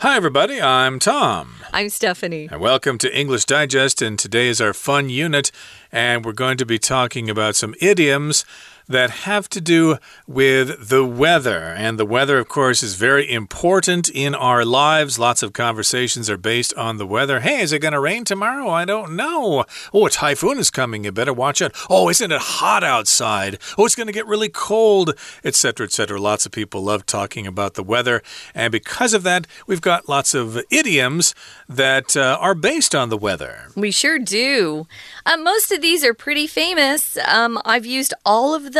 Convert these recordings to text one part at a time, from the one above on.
Hi, everybody. I'm Tom. I'm Stephanie. And welcome to English Digest. And today is our fun unit. And we're going to be talking about some idioms that have to do with the weather. And the weather, of course, is very important in our lives. Lots of conversations are based on the weather. Hey, is it going to rain tomorrow? I don't know. Oh, a typhoon is coming. You better watch out. Oh, isn't it hot outside? Oh, it's going to get really cold, etc., etc. Lots of people love talking about the weather. And because of that, we've got lots of idioms that uh, are based on the weather. We sure do. Uh, most of these are pretty famous. Um, I've used all of them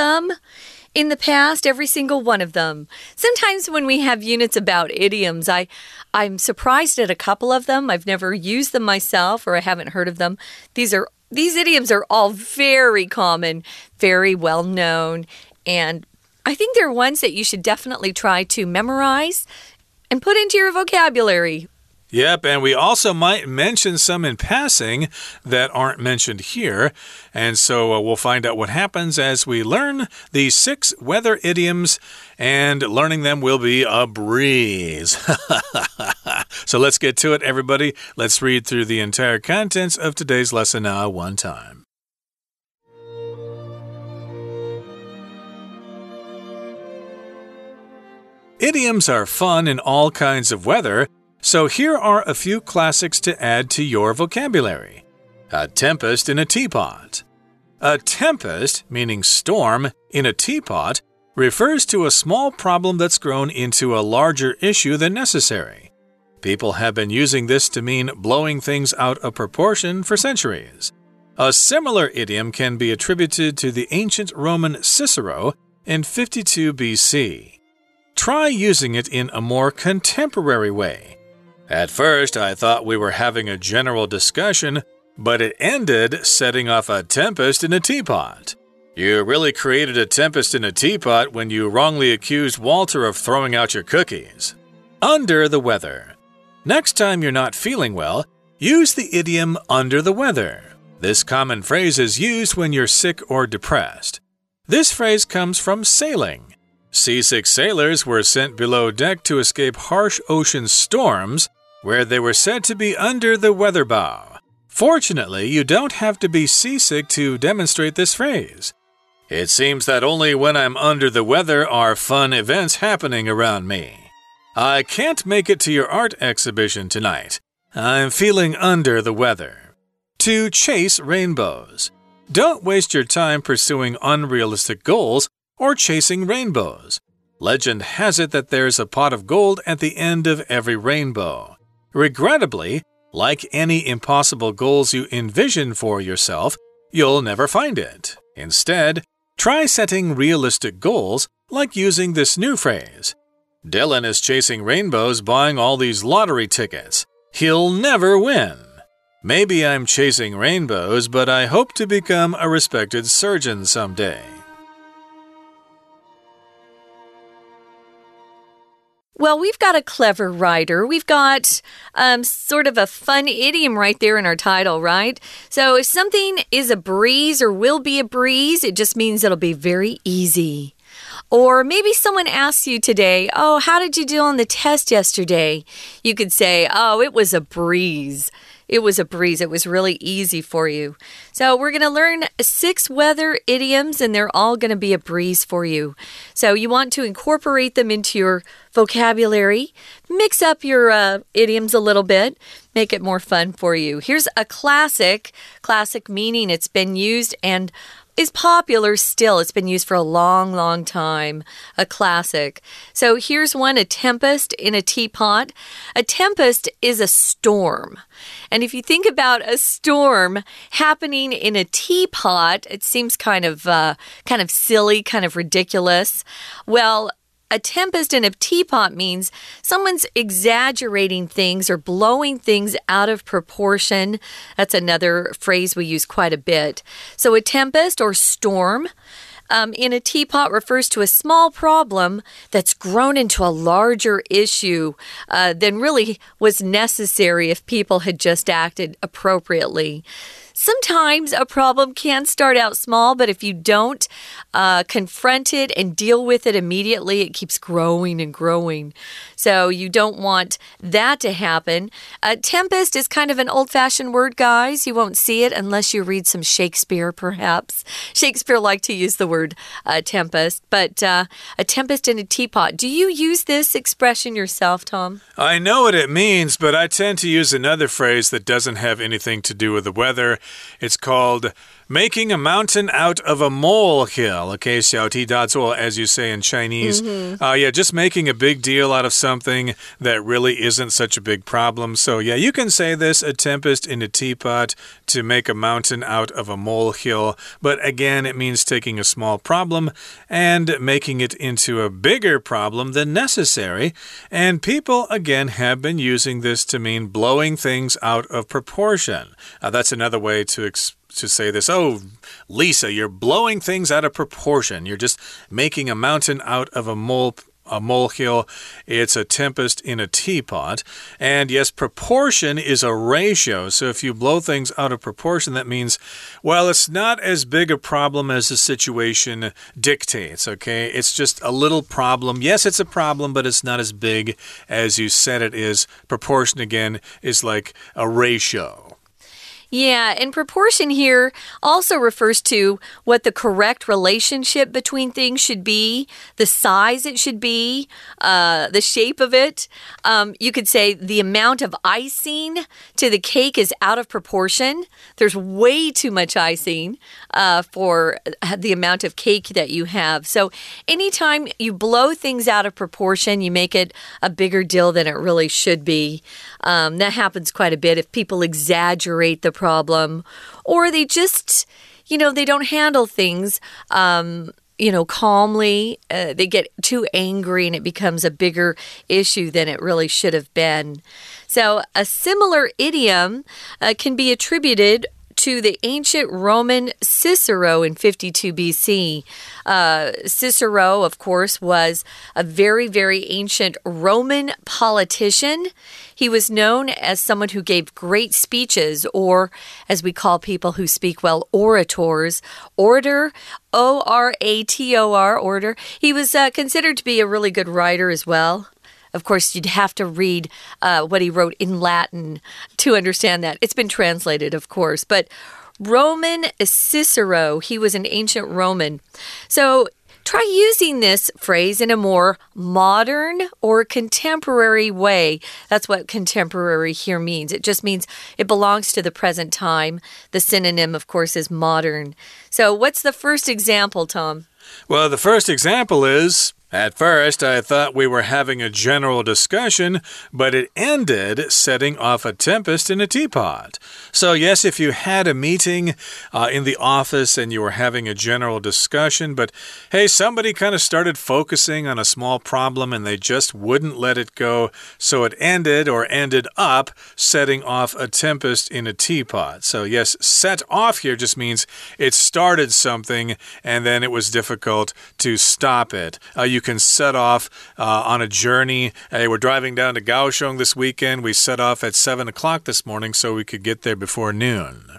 in the past, every single one of them. Sometimes when we have units about idioms, I I'm surprised at a couple of them. I've never used them myself or I haven't heard of them. These are these idioms are all very common, very well known, and I think they're ones that you should definitely try to memorize and put into your vocabulary. Yep, and we also might mention some in passing that aren't mentioned here. And so uh, we'll find out what happens as we learn these six weather idioms, and learning them will be a breeze. so let's get to it, everybody. Let's read through the entire contents of today's lesson now, one time. Idioms are fun in all kinds of weather. So here are a few classics to add to your vocabulary. A tempest in a teapot. A tempest, meaning storm, in a teapot refers to a small problem that's grown into a larger issue than necessary. People have been using this to mean blowing things out of proportion for centuries. A similar idiom can be attributed to the ancient Roman Cicero in 52 BC. Try using it in a more contemporary way. At first, I thought we were having a general discussion, but it ended setting off a tempest in a teapot. You really created a tempest in a teapot when you wrongly accused Walter of throwing out your cookies. Under the weather. Next time you're not feeling well, use the idiom under the weather. This common phrase is used when you're sick or depressed. This phrase comes from sailing. Seasick sailors were sent below deck to escape harsh ocean storms where they were said to be under the weather bow. Fortunately, you don't have to be seasick to demonstrate this phrase. It seems that only when I'm under the weather are fun events happening around me. I can't make it to your art exhibition tonight. I'm feeling under the weather. To chase rainbows. Don't waste your time pursuing unrealistic goals or chasing rainbows. Legend has it that there's a pot of gold at the end of every rainbow. Regrettably, like any impossible goals you envision for yourself, you'll never find it. Instead, try setting realistic goals like using this new phrase. Dylan is chasing rainbows buying all these lottery tickets. He'll never win. Maybe I'm chasing rainbows, but I hope to become a respected surgeon someday. Well, we've got a clever writer. We've got um, sort of a fun idiom right there in our title, right? So if something is a breeze or will be a breeze, it just means it'll be very easy. Or maybe someone asks you today, Oh, how did you do on the test yesterday? You could say, Oh, it was a breeze. It was a breeze. It was really easy for you. So, we're going to learn six weather idioms, and they're all going to be a breeze for you. So, you want to incorporate them into your vocabulary, mix up your uh, idioms a little bit, make it more fun for you. Here's a classic, classic meaning it's been used and is popular still. It's been used for a long, long time, a classic. So here's one a tempest in a teapot. A tempest is a storm. And if you think about a storm happening in a teapot, it seems kind of uh, kind of silly, kind of ridiculous. Well, a tempest in a teapot means someone's exaggerating things or blowing things out of proportion. That's another phrase we use quite a bit. So, a tempest or storm. Um, in a teapot refers to a small problem that's grown into a larger issue uh, than really was necessary if people had just acted appropriately. Sometimes a problem can start out small, but if you don't uh, confront it and deal with it immediately, it keeps growing and growing. So you don't want that to happen. A tempest is kind of an old fashioned word, guys. You won't see it unless you read some Shakespeare, perhaps. Shakespeare liked to use the word uh, tempest, but uh, a tempest in a teapot. Do you use this expression yourself, Tom? I know what it means, but I tend to use another phrase that doesn't have anything to do with the weather. It's called making a mountain out of a molehill. Okay, 小题大做, as you say in Chinese. Mm -hmm. uh, yeah, just making a big deal out of something that really isn't such a big problem. So, yeah, you can say this a tempest in a teapot to make a mountain out of a molehill. But again, it means taking a small problem and making it into a bigger problem than necessary. And people, again, have been using this to mean blowing things out of proportion. Uh, that's another way to explain to say this. Oh, Lisa, you're blowing things out of proportion. You're just making a mountain out of a mole a molehill. It's a tempest in a teapot. And yes, proportion is a ratio. So if you blow things out of proportion, that means, well, it's not as big a problem as the situation dictates, okay? It's just a little problem. Yes, it's a problem, but it's not as big as you said it is. Proportion, again, is like a ratio. Yeah, and proportion here also refers to what the correct relationship between things should be, the size it should be, uh, the shape of it. Um, you could say the amount of icing to the cake is out of proportion. There's way too much icing uh, for the amount of cake that you have. So, anytime you blow things out of proportion, you make it a bigger deal than it really should be. Um, that happens quite a bit if people exaggerate the problem or they just, you know, they don't handle things. Um, you know, calmly. Uh, they get too angry and it becomes a bigger issue than it really should have been. So, a similar idiom uh, can be attributed to the ancient Roman Cicero in 52 BC. Uh, Cicero, of course, was a very, very ancient Roman politician. He was known as someone who gave great speeches, or as we call people who speak well, orators. Orator, O R A T O R, orator. He was uh, considered to be a really good writer as well. Of course, you'd have to read uh, what he wrote in Latin to understand that. It's been translated, of course, but Roman Cicero, he was an ancient Roman. So try using this phrase in a more modern or contemporary way. That's what contemporary here means. It just means it belongs to the present time. The synonym, of course, is modern. So, what's the first example, Tom? Well, the first example is at first, I thought we were having a general discussion, but it ended setting off a tempest in a teapot. So, yes, if you had a meeting uh, in the office and you were having a general discussion, but hey, somebody kind of started focusing on a small problem and they just wouldn't let it go, so it ended or ended up setting off a tempest in a teapot. So, yes, set off here just means it started something and then it was difficult to stop it. Uh, you you can set off uh, on a journey. Hey, we're driving down to Kaohsiung this weekend. We set off at 7 o'clock this morning so we could get there before noon.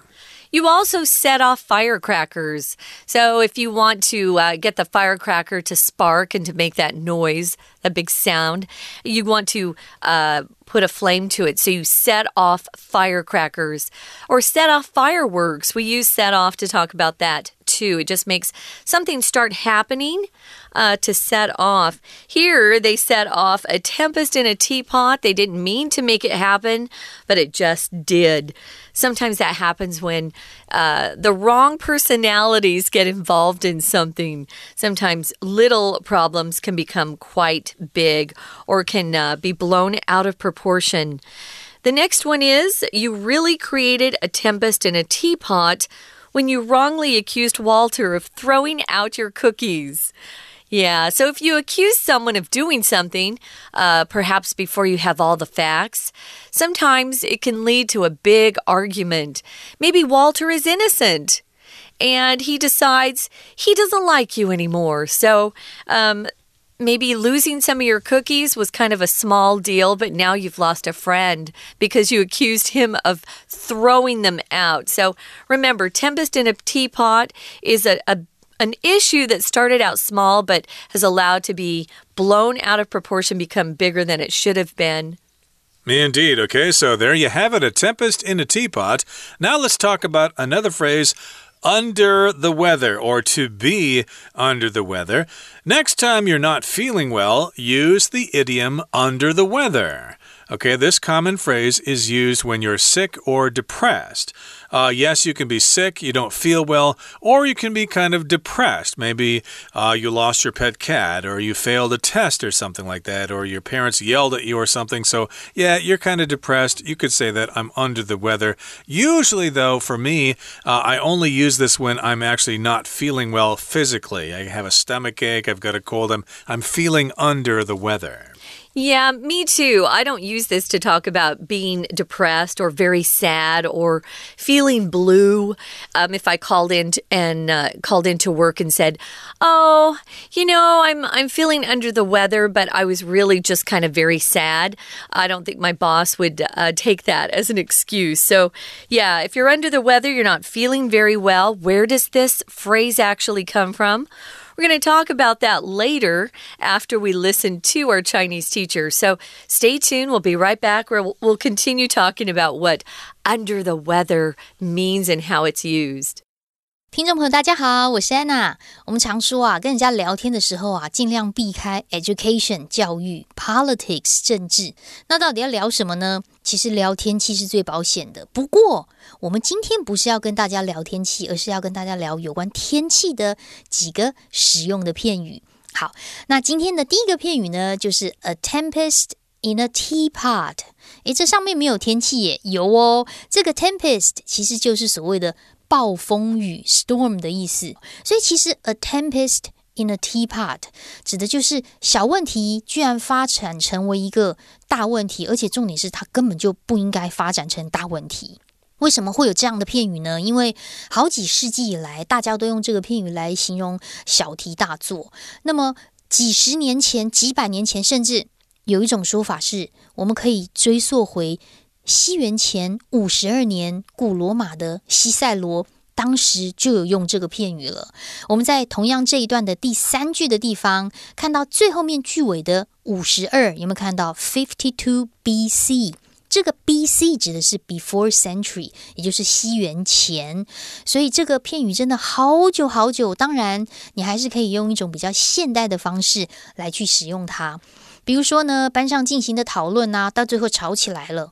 You also set off firecrackers. So, if you want to uh, get the firecracker to spark and to make that noise, that big sound, you want to uh, put a flame to it. So, you set off firecrackers or set off fireworks. We use set off to talk about that too. It just makes something start happening uh, to set off. Here, they set off a tempest in a teapot. They didn't mean to make it happen, but it just did. Sometimes that happens when uh, the wrong personalities get involved in something. Sometimes little problems can become quite big or can uh, be blown out of proportion. The next one is you really created a tempest in a teapot when you wrongly accused Walter of throwing out your cookies. Yeah, so if you accuse someone of doing something, uh, perhaps before you have all the facts, sometimes it can lead to a big argument. Maybe Walter is innocent and he decides he doesn't like you anymore. So, um, maybe losing some of your cookies was kind of a small deal, but now you've lost a friend because you accused him of throwing them out. So remember, tempest in a teapot is a, a an issue that started out small but has allowed to be blown out of proportion, become bigger than it should have been. Me indeed. Okay, so there you have it a tempest in a teapot. Now let's talk about another phrase under the weather or to be under the weather. Next time you're not feeling well, use the idiom under the weather. Okay, this common phrase is used when you're sick or depressed. Uh, yes, you can be sick, you don't feel well, or you can be kind of depressed. Maybe uh, you lost your pet cat, or you failed a test, or something like that, or your parents yelled at you, or something. So, yeah, you're kind of depressed. You could say that I'm under the weather. Usually, though, for me, uh, I only use this when I'm actually not feeling well physically. I have a stomach ache, I've got a cold, I'm, I'm feeling under the weather. Yeah, me too. I don't use this to talk about being depressed or very sad or feeling blue. Um, if I called in and uh, called into work and said, "Oh, you know, I'm I'm feeling under the weather, but I was really just kind of very sad," I don't think my boss would uh, take that as an excuse. So, yeah, if you're under the weather, you're not feeling very well. Where does this phrase actually come from? We're going to talk about that later after we listen to our Chinese teacher. So stay tuned. We'll be right back where we'll continue talking about what under the weather means and how it's used. 听众朋友，大家好，我是安娜。我们常说啊，跟人家聊天的时候啊，尽量避开 education 教育、politics 政治。那到底要聊什么呢？其实聊天气是最保险的。不过，我们今天不是要跟大家聊天气，而是要跟大家聊有关天气的几个实用的片语。好，那今天的第一个片语呢，就是 a tempest in a teapot。诶，这上面没有天气耶，有哦。这个 tempest 其实就是所谓的。暴风雨 （storm） 的意思，所以其实 a tempest in a teapot 指的就是小问题居然发展成为一个大问题，而且重点是它根本就不应该发展成大问题。为什么会有这样的片语呢？因为好几世纪以来，大家都用这个片语来形容小题大做。那么几十年前、几百年前，甚至有一种说法是，我们可以追溯回。西元前五十二年，古罗马的西塞罗当时就有用这个片语了。我们在同样这一段的第三句的地方，看到最后面句尾的五十二，有没有看到 fifty two B.C.？这个 B.C. 指的是 before century，也就是西元前。所以这个片语真的好久好久。当然，你还是可以用一种比较现代的方式来去使用它。比如说呢，班上进行的讨论啊，到最后吵起来了。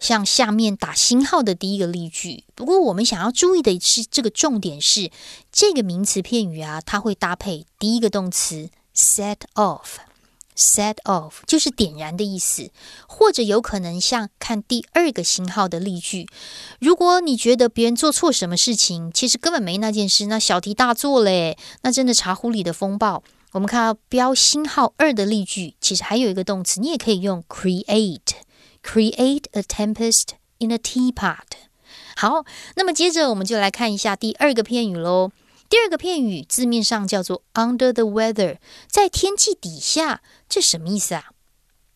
像下面打星号的第一个例句，不过我们想要注意的是，这个重点是这个名词片语啊，它会搭配第一个动词 set off，set off 就是点燃的意思，或者有可能像看第二个星号的例句，如果你觉得别人做错什么事情，其实根本没那件事，那小题大做嘞，那真的茶壶里的风暴。我们看到标星号二的例句，其实还有一个动词，你也可以用 create。Create a tempest in a teapot。好，那么接着我们就来看一下第二个片语喽。第二个片语字面上叫做 under the weather，在天气底下，这什么意思啊？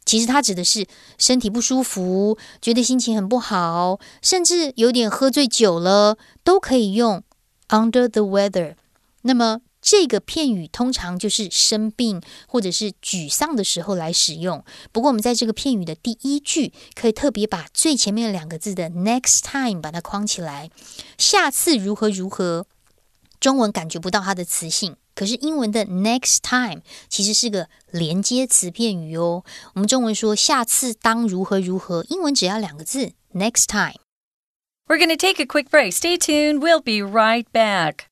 其实它指的是身体不舒服，觉得心情很不好，甚至有点喝醉酒了，都可以用 under the weather。那么这个片语通常就是生病或者是沮丧的时候来使用。不过，我们在这个片语的第一句可以特别把最前面两个字的 next time 把它框起来。下次如何如何？中文感觉不到它的词性，可是英文的 next time 其实是个连接词片语哦。我们中文说下次当如何如何，英文只要两个字 next time。We're going to take a quick break. Stay tuned. We'll be right back.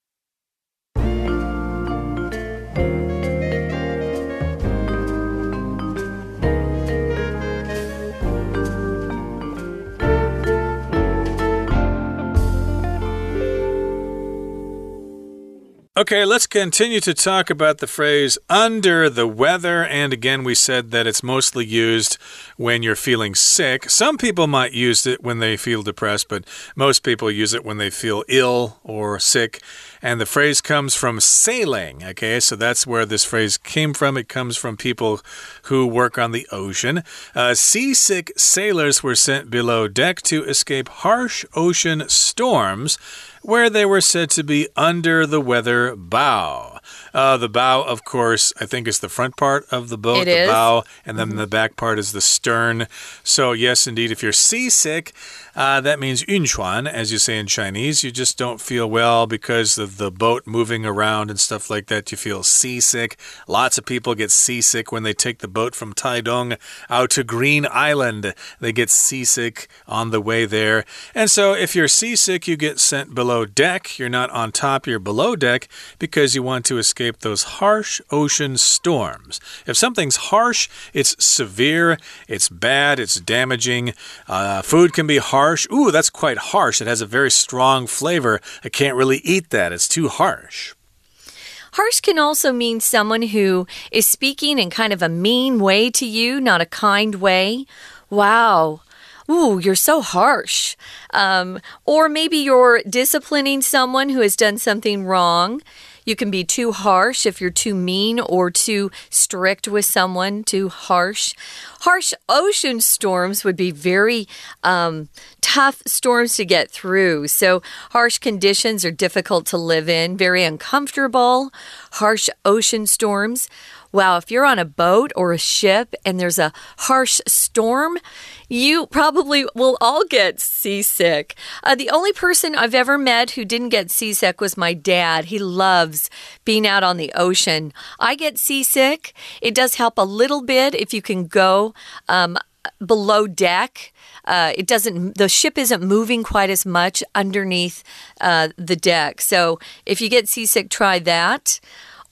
Okay, let's continue to talk about the phrase under the weather. And again, we said that it's mostly used when you're feeling sick. Some people might use it when they feel depressed, but most people use it when they feel ill or sick. And the phrase comes from sailing. Okay, so that's where this phrase came from. It comes from people who work on the ocean. Uh, seasick sailors were sent below deck to escape harsh ocean storms where they were said to be under the weather bow. Uh, the bow, of course, I think is the front part of the boat, It the is. bow, and then Mm-hmm. the back part is the stern. So, yes, indeed, if you're seasick, uh, that means 晕船, as you say in Chinese. You just don't feel well because of the boat moving around and stuff like that. You feel seasick. Lots of people get seasick when they take the boat from Taidong out to Green Island. They get seasick on the way there. And so, if you're seasick, you get sent below deck. You're not on top, you're below deck because you want to escape those harsh ocean storms. If something's harsh, it's severe, it's bad, it's damaging. Uh, food can be harsh. Ooh, that's quite harsh. It has a very strong flavor. I can't really eat that, it's too harsh. Harsh can also mean someone who is speaking in kind of a mean way to you, not a kind way. Wow. Ooh, you're so harsh. Um, or maybe you're disciplining someone who has done something wrong. You can be too harsh if you're too mean or too strict with someone, too harsh. Harsh ocean storms would be very um, tough storms to get through. So, harsh conditions are difficult to live in, very uncomfortable. Harsh ocean storms. Wow, if you're on a boat or a ship and there's a harsh storm, you probably will all get seasick. Uh, the only person I've ever met who didn't get seasick was my dad. He loves being out on the ocean. I get seasick. It does help a little bit if you can go um, below deck. Uh, it doesn't, the ship isn't moving quite as much underneath uh, the deck. So if you get seasick, try that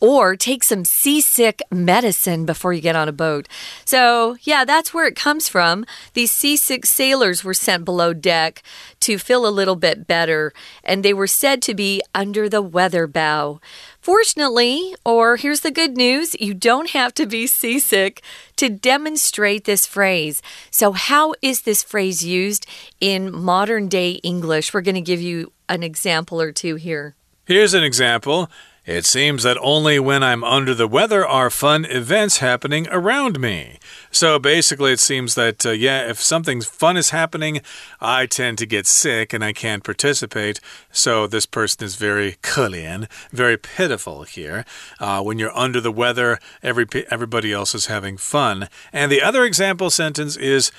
or take some seasick medicine before you get on a boat. So, yeah, that's where it comes from. These seasick sailors were sent below deck to feel a little bit better, and they were said to be under the weather bow. Fortunately, or here's the good news, you don't have to be seasick to demonstrate this phrase. So, how is this phrase used in modern day English? We're going to give you an example or two here. Here's an example. It seems that only when I'm under the weather are fun events happening around me. So basically, it seems that, uh, yeah, if something fun is happening, I tend to get sick and I can't participate. So this person is very 可怜, very pitiful here. Uh, when you're under the weather, every, everybody else is having fun. And the other example sentence is,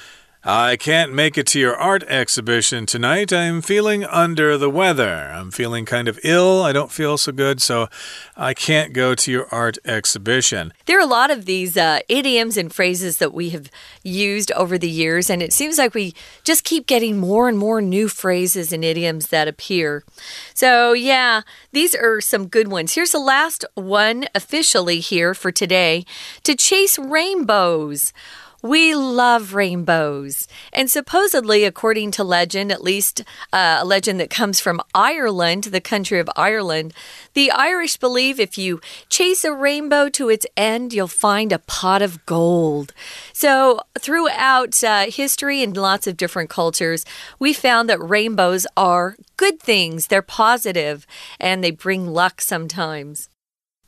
I can't make it to your art exhibition tonight. I'm feeling under the weather. I'm feeling kind of ill. I don't feel so good, so I can't go to your art exhibition. There are a lot of these uh, idioms and phrases that we have used over the years, and it seems like we just keep getting more and more new phrases and idioms that appear. So, yeah, these are some good ones. Here's the last one officially here for today to chase rainbows. We love rainbows. And supposedly, according to legend, at least uh, a legend that comes from Ireland, the country of Ireland, the Irish believe if you chase a rainbow to its end, you'll find a pot of gold. So, throughout uh, history and lots of different cultures, we found that rainbows are good things, they're positive, and they bring luck sometimes.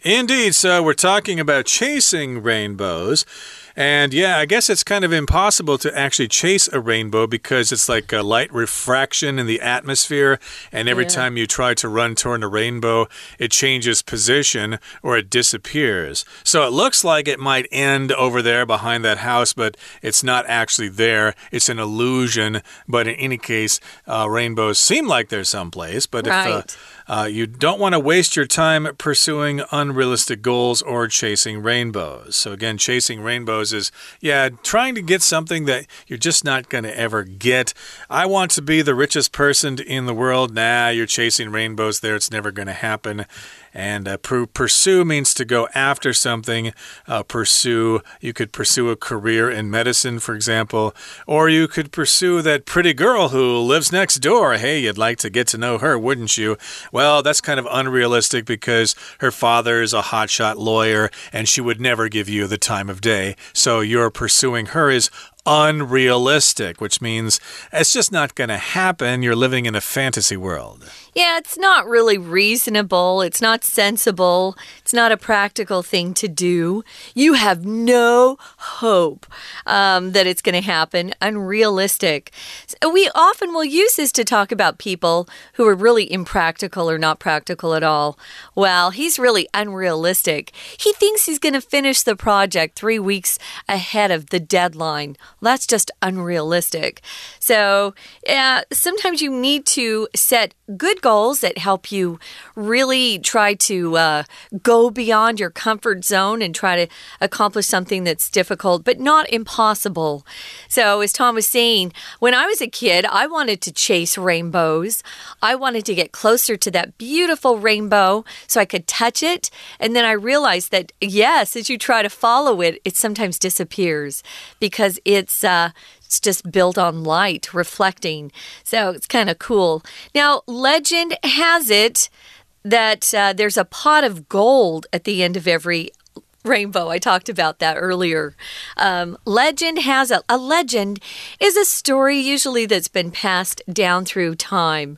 Indeed, so we're talking about chasing rainbows. And yeah, I guess it's kind of impossible to actually chase a rainbow because it's like a light refraction in the atmosphere. And every Yeah. time you try to run toward a rainbow, it changes position or it disappears. So it looks like it might end over there behind that house, but it's not actually there. It's an illusion. But in any case, uh, rainbows seem like they're someplace. But if uh, Right. Uh, you don't want to waste your time pursuing unrealistic goals or chasing rainbows. So, again, chasing rainbows is, yeah, trying to get something that you're just not going to ever get. I want to be the richest person in the world. Nah, you're chasing rainbows there. It's never going to happen. And uh, pur pursue means to go after something. Uh, pursue, you could pursue a career in medicine, for example, or you could pursue that pretty girl who lives next door. Hey, you'd like to get to know her, wouldn't you? Well, that's kind of unrealistic because her father is a hotshot lawyer and she would never give you the time of day. So you're pursuing her is unrealistic, which means it's just not going to happen. You're living in a fantasy world. Yeah, it's not really reasonable. It's not sensible. It's not a practical thing to do. You have no hope um, that it's going to happen. Unrealistic. We often will use this to talk about people who are really impractical or not practical at all. Well, he's really unrealistic. He thinks he's going to finish the project three weeks ahead of the deadline. That's just unrealistic. So, yeah, sometimes you need to set good goals that help you really try to uh, go beyond your comfort zone and try to accomplish something that's difficult, but not impossible. So, as Tom was saying, when I was a kid, I wanted to chase rainbows. I wanted to get closer to that beautiful rainbow so I could touch it. And then I realized that, yes, as you try to follow it, it sometimes disappears because it's uh, it's just built on light, reflecting. So it's kind of cool. Now, legend has it that uh, there's a pot of gold at the end of every rainbow. I talked about that earlier. Um, legend has a, a legend is a story usually that's been passed down through time.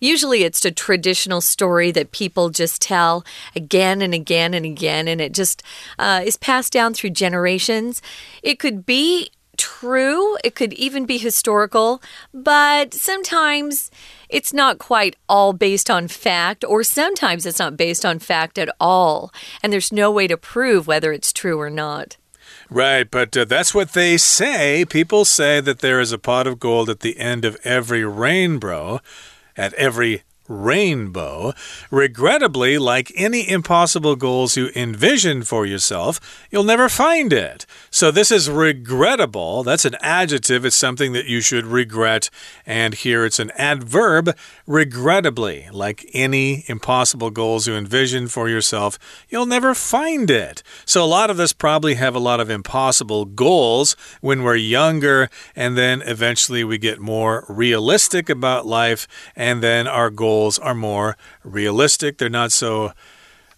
Usually it's a traditional story that people just tell again and again and again, and it just uh, is passed down through generations. It could be true, it could even be historical, but sometimes it's not quite all based on fact, or sometimes it's not based on fact at all, and there's no way to prove whether it's true or not. Right, but uh, that's what they say. People say that there is a pot of gold at the end of every rainbow, at every rainbow. Regrettably, like any impossible goals you envision for yourself, you'll never find it. So, this is regrettable. That's an adjective. It's something that you should regret. And here it's an adverb, regrettably. Like any impossible goals you envision for yourself, you'll never find it. So, a lot of us probably have a lot of impossible goals when we're younger, and then eventually we get more realistic about life, and then our goals goals are more realistic. They're not so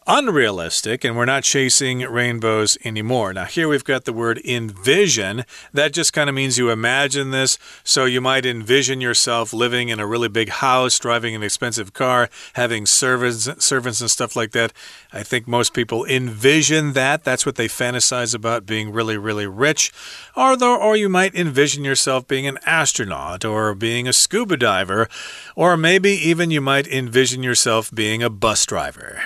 unrealistic and we're not chasing rainbows anymore. Now, here we've got the word envision. That just kind of means you imagine this. So you might envision yourself living in a really big house, driving an expensive car, having servants, servants and stuff like that. I think most people envision that. That's what they fantasize about being really, really rich. Or, or you might envision yourself being an astronaut or being a scuba diver. Or maybe even you might envision yourself being a bus driver.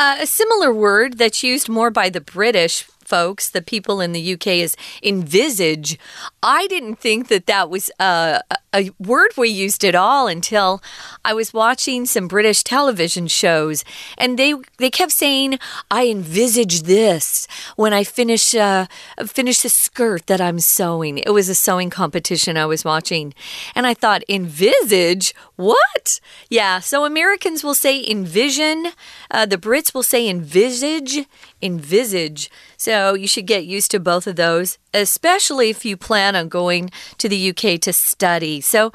Uh, a similar word that's used more by the British folks, the people in the UK, is envisage. I didn't think that that was a, a word we used at all until I was watching some British television shows, and they they kept saying, "I envisage this when I finish uh, finish the skirt that I'm sewing." It was a sewing competition I was watching, and I thought, "Envisage what?" Yeah, so Americans will say envision, uh, the Brits will say envisage, envisage. So you should get used to both of those, especially if you plan on going to the UK to study. So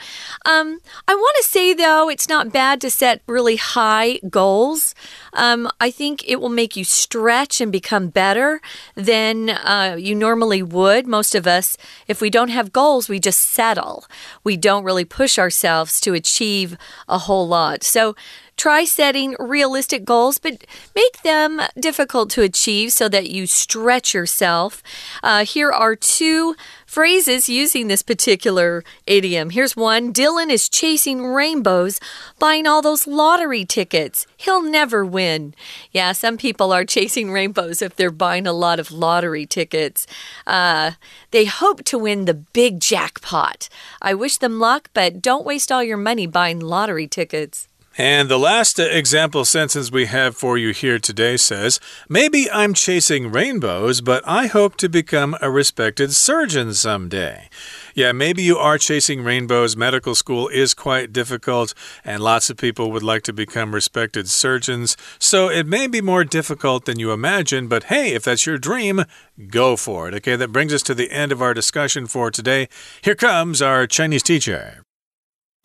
um, I want to say, though, it's not bad to set really high goals. Um, I think it will make you stretch and become better than uh, you normally would. Most of us, if we don't have goals, we just settle. We don't really push ourselves to achieve a whole lot. So Try setting realistic goals, but make them difficult to achieve so that you stretch yourself. Uh, here are two phrases using this particular idiom. Here's one Dylan is chasing rainbows, buying all those lottery tickets. He'll never win. Yeah, some people are chasing rainbows if they're buying a lot of lottery tickets. Uh, they hope to win the big jackpot. I wish them luck, but don't waste all your money buying lottery tickets. And the last example sentence we have for you here today says Maybe I'm chasing rainbows, but I hope to become a respected surgeon someday. Yeah, maybe you are chasing rainbows. Medical school is quite difficult, and lots of people would like to become respected surgeons. So it may be more difficult than you imagine, but hey, if that's your dream, go for it. Okay, that brings us to the end of our discussion for today. Here comes our Chinese teacher.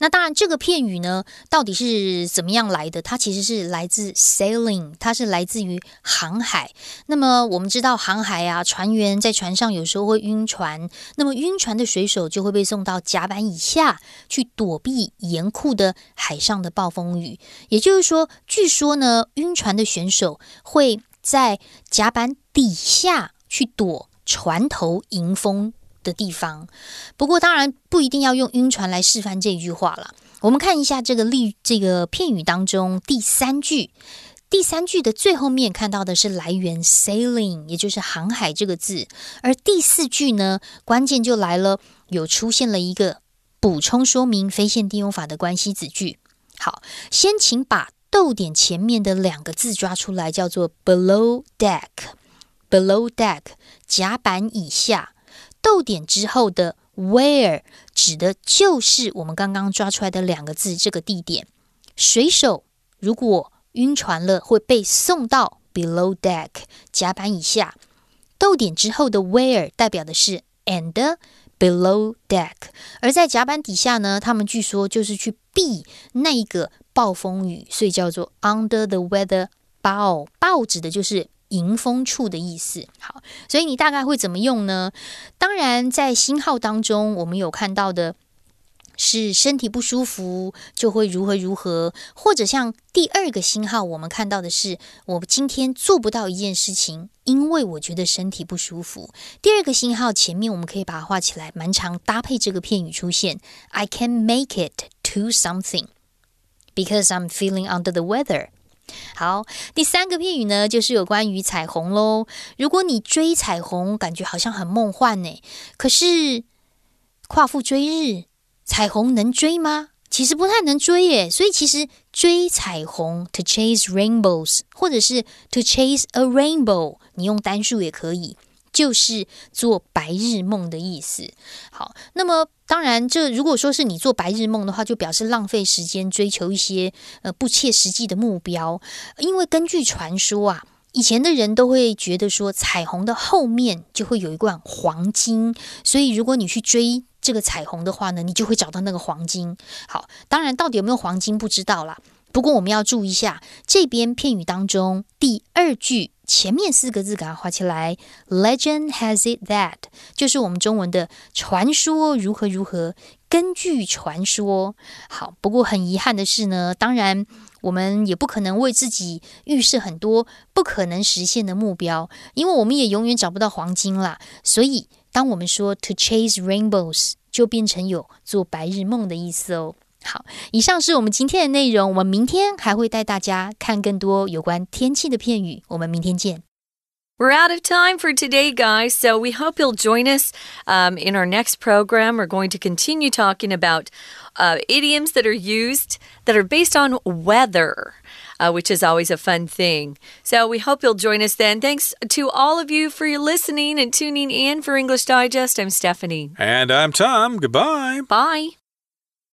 那当然，这个片语呢，到底是怎么样来的？它其实是来自 sailing，它是来自于航海。那么我们知道，航海啊，船员在船上有时候会晕船，那么晕船的水手就会被送到甲板以下去躲避严酷的海上的暴风雨。也就是说，据说呢，晕船的选手会在甲板底下去躲船头迎风。的地方，不过当然不一定要用晕船来示范这一句话了。我们看一下这个例这个片语当中第三句，第三句的最后面看到的是来源 sailing，也就是航海这个字。而第四句呢，关键就来了，有出现了一个补充说明非限定用法的关系子句。好，先请把逗点前面的两个字抓出来，叫做 below deck，below deck 甲板以下。逗点之后的 where 指的就是我们刚刚抓出来的两个字，这个地点。水手如果晕船了，会被送到 below deck 甲板以下。逗点之后的 where 代表的是 and below deck，而在甲板底下呢，他们据说就是去避那一个暴风雨，所以叫做 under the weather bow。bow 指的就是。迎风处的意思，好，所以你大概会怎么用呢？当然，在星号当中，我们有看到的是身体不舒服就会如何如何，或者像第二个星号，我们看到的是我今天做不到一件事情，因为我觉得身体不舒服。第二个星号前面我们可以把它画起来，蛮长，搭配这个片语出现：I can make it to something because I'm feeling under the weather。好，第三个片语呢，就是有关于彩虹喽。如果你追彩虹，感觉好像很梦幻呢。可是夸父追日，彩虹能追吗？其实不太能追耶。所以其实追彩虹，to chase rainbows，或者是 to chase a rainbow，你用单数也可以。就是做白日梦的意思。好，那么当然，这如果说是你做白日梦的话，就表示浪费时间追求一些呃不切实际的目标。因为根据传说啊，以前的人都会觉得说，彩虹的后面就会有一罐黄金，所以如果你去追这个彩虹的话呢，你就会找到那个黄金。好，当然到底有没有黄金不知道啦。不过我们要注意一下，这边片语当中第二句。前面四个字给它画起来，Legend has it that 就是我们中文的传说如何如何。根据传说，好。不过很遗憾的是呢，当然我们也不可能为自己预设很多不可能实现的目标，因为我们也永远找不到黄金啦。所以当我们说 to chase rainbows，就变成有做白日梦的意思哦。好，以上是我们今天的内容。我们明天还会带大家看更多有关天气的片语。我们明天见。We're out of time for today, guys, so we hope you'll join us um, in our next program. We're going to continue talking about uh, idioms that are used that are based on weather. Uh, which is always a fun thing. So we hope you'll join us then. Thanks to all of you for your listening and tuning in for English Digest. I'm Stephanie. And I'm Tom. Goodbye. Bye.